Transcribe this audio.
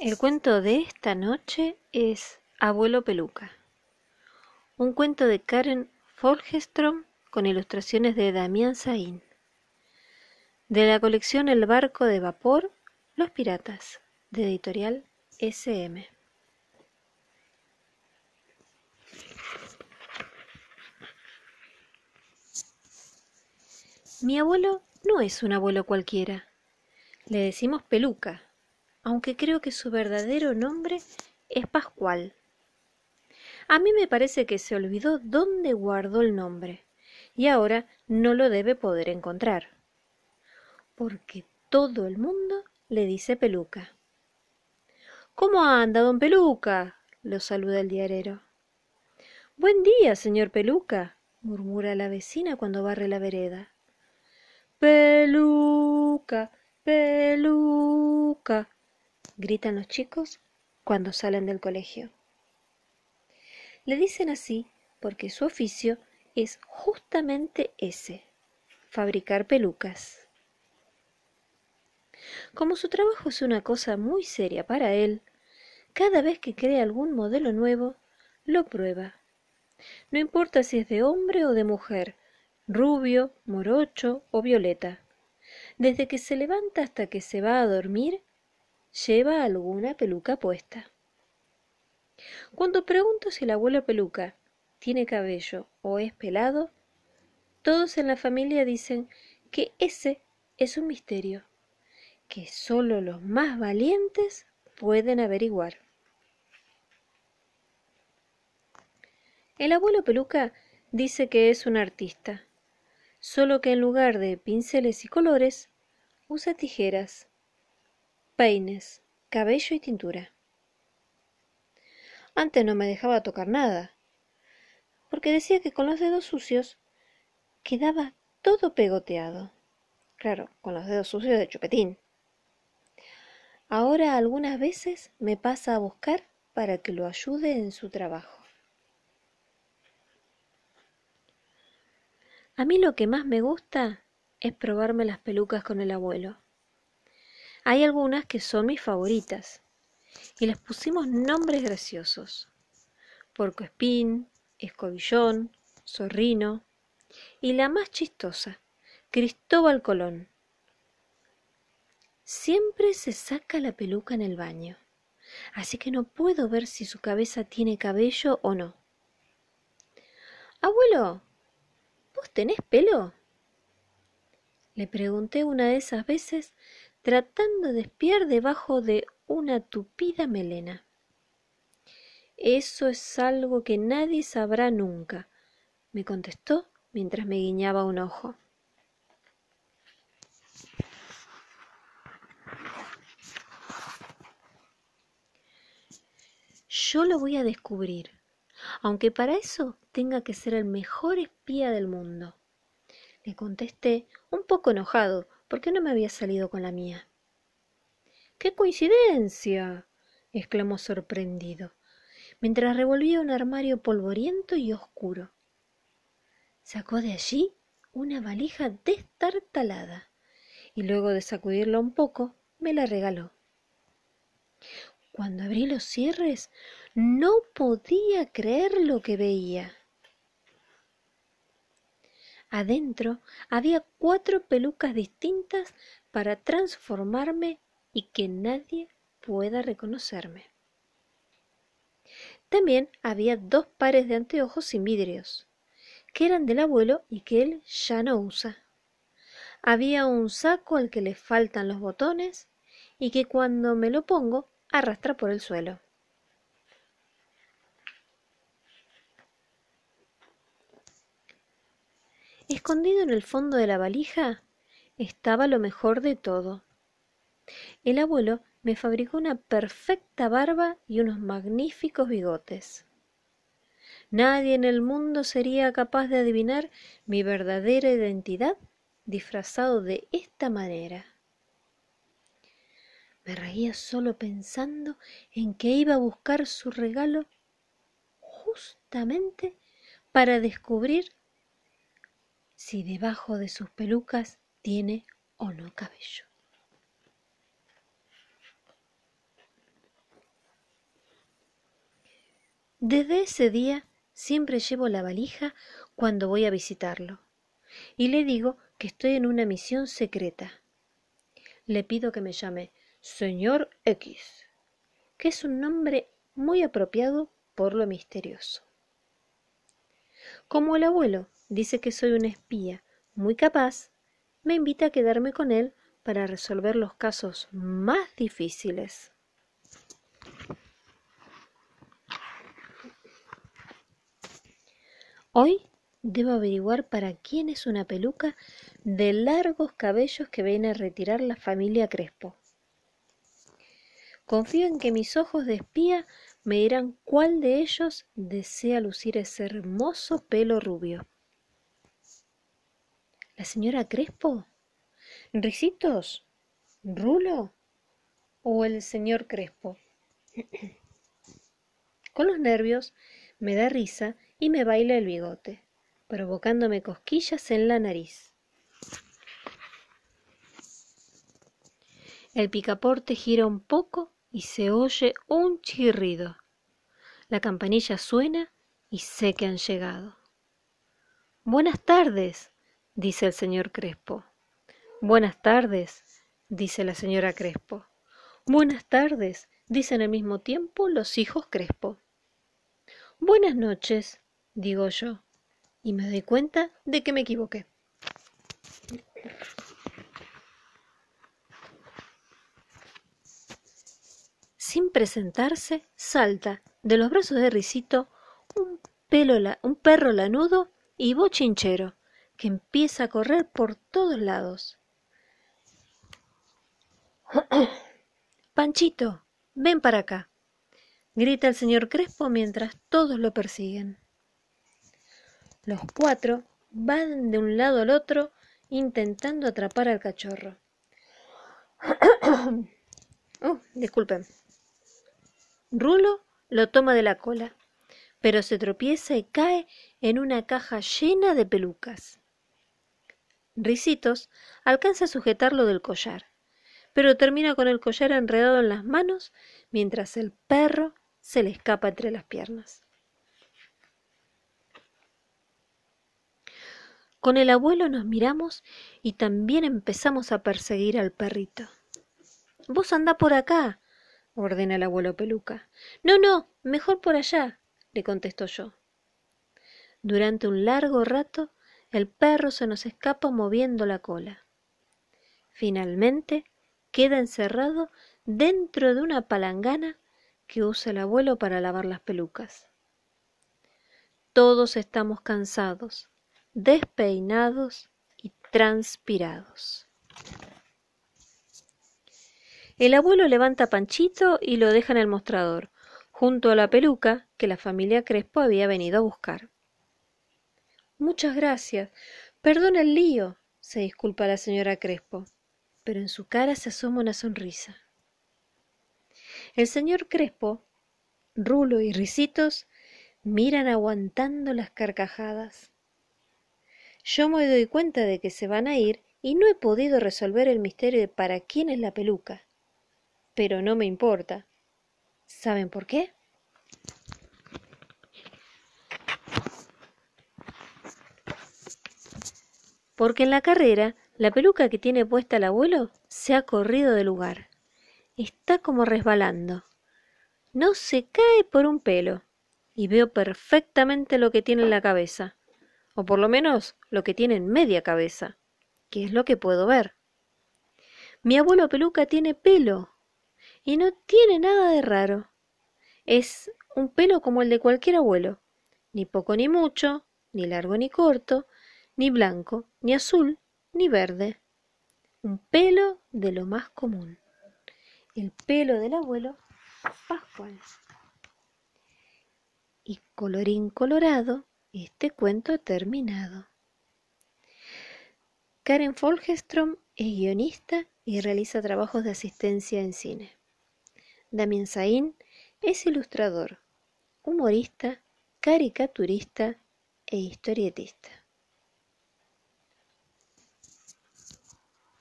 El cuento de esta noche es Abuelo Peluca, un cuento de Karen Folgestrom con ilustraciones de Damián Saín, de la colección El barco de vapor, Los piratas, de editorial SM. Mi abuelo no es un abuelo cualquiera. Le decimos peluca, aunque creo que su verdadero nombre es Pascual. A mí me parece que se olvidó dónde guardó el nombre y ahora no lo debe poder encontrar, porque todo el mundo le dice peluca. ¿Cómo anda, don Peluca? lo saluda el diarero. Buen día, señor Peluca, murmura la vecina cuando barre la vereda. Peluca, peluca, gritan los chicos cuando salen del colegio. Le dicen así porque su oficio es justamente ese, fabricar pelucas. Como su trabajo es una cosa muy seria para él, cada vez que crea algún modelo nuevo, lo prueba. No importa si es de hombre o de mujer, rubio, morocho o violeta. Desde que se levanta hasta que se va a dormir, lleva alguna peluca puesta. Cuando pregunto si el abuelo peluca tiene cabello o es pelado, todos en la familia dicen que ese es un misterio, que solo los más valientes pueden averiguar. El abuelo peluca dice que es un artista, solo que en lugar de pinceles y colores, usa tijeras peines, cabello y tintura. Antes no me dejaba tocar nada, porque decía que con los dedos sucios quedaba todo pegoteado. Claro, con los dedos sucios de chupetín. Ahora algunas veces me pasa a buscar para que lo ayude en su trabajo. A mí lo que más me gusta es probarme las pelucas con el abuelo. Hay algunas que son mis favoritas y les pusimos nombres graciosos. Porco espín, escobillón, zorrino y la más chistosa, Cristóbal Colón. Siempre se saca la peluca en el baño, así que no puedo ver si su cabeza tiene cabello o no. Abuelo, ¿vos tenés pelo? Le pregunté una de esas veces tratando de espiar debajo de una tupida melena. Eso es algo que nadie sabrá nunca, me contestó mientras me guiñaba un ojo. Yo lo voy a descubrir, aunque para eso tenga que ser el mejor espía del mundo. Le contesté, un poco enojado, porque no me había salido con la mía. ¡Qué coincidencia! exclamó sorprendido, mientras revolvía un armario polvoriento y oscuro. Sacó de allí una valija destartalada y luego de sacudirla un poco me la regaló. Cuando abrí los cierres no podía creer lo que veía. Adentro había cuatro pelucas distintas para transformarme y que nadie pueda reconocerme. También había dos pares de anteojos sin vidrios, que eran del abuelo y que él ya no usa. Había un saco al que le faltan los botones y que cuando me lo pongo arrastra por el suelo. Escondido en el fondo de la valija estaba lo mejor de todo. El abuelo me fabricó una perfecta barba y unos magníficos bigotes. Nadie en el mundo sería capaz de adivinar mi verdadera identidad disfrazado de esta manera. Me reía solo pensando en que iba a buscar su regalo justamente para descubrir si debajo de sus pelucas tiene o no cabello. Desde ese día siempre llevo la valija cuando voy a visitarlo y le digo que estoy en una misión secreta. Le pido que me llame Señor X, que es un nombre muy apropiado por lo misterioso. Como el abuelo dice que soy una espía muy capaz, me invita a quedarme con él para resolver los casos más difíciles. Hoy debo averiguar para quién es una peluca de largos cabellos que viene a retirar la familia Crespo. Confío en que mis ojos de espía me dirán cuál de ellos desea lucir ese hermoso pelo rubio. ¿La señora Crespo? ¿Ricitos? ¿Rulo? ¿O el señor Crespo? Con los nervios me da risa y me baila el bigote, provocándome cosquillas en la nariz. El picaporte gira un poco y se oye un chirrido. La campanilla suena y sé que han llegado. Buenas tardes, dice el señor Crespo. Buenas tardes, dice la señora Crespo. Buenas tardes, dicen al mismo tiempo los hijos Crespo. Buenas noches, digo yo, y me doy cuenta de que me equivoqué. Sin presentarse, salta de los brazos de pelo un perro lanudo y bochinchero que empieza a correr por todos lados. Panchito, ven para acá, grita el señor Crespo mientras todos lo persiguen. Los cuatro van de un lado al otro intentando atrapar al cachorro. oh, disculpen. Rulo lo toma de la cola, pero se tropieza y cae en una caja llena de pelucas. Ricitos alcanza a sujetarlo del collar, pero termina con el collar enredado en las manos mientras el perro se le escapa entre las piernas. Con el abuelo nos miramos y también empezamos a perseguir al perrito. Vos andá por acá, ordena el abuelo peluca. No, no, mejor por allá, le contesto yo. Durante un largo rato el perro se nos escapa moviendo la cola. Finalmente queda encerrado dentro de una palangana que usa el abuelo para lavar las pelucas. Todos estamos cansados, despeinados y transpirados. El abuelo levanta a Panchito y lo deja en el mostrador, junto a la peluca que la familia Crespo había venido a buscar. Muchas gracias. Perdona el lío, se disculpa la señora Crespo, pero en su cara se asoma una sonrisa. El señor Crespo, Rulo y Ricitos miran aguantando las carcajadas. Yo me doy cuenta de que se van a ir y no he podido resolver el misterio de para quién es la peluca. Pero no me importa. ¿Saben por qué? porque en la carrera la peluca que tiene puesta el abuelo se ha corrido de lugar. Está como resbalando. No se cae por un pelo, y veo perfectamente lo que tiene en la cabeza, o por lo menos lo que tiene en media cabeza, que es lo que puedo ver. Mi abuelo peluca tiene pelo, y no tiene nada de raro. Es un pelo como el de cualquier abuelo, ni poco ni mucho, ni largo ni corto, ni blanco, ni azul, ni verde. Un pelo de lo más común. El pelo del abuelo Pascual. Y colorín colorado, este cuento terminado. Karen Folgestrom es guionista y realiza trabajos de asistencia en cine. Damien Sain es ilustrador, humorista, caricaturista e historietista.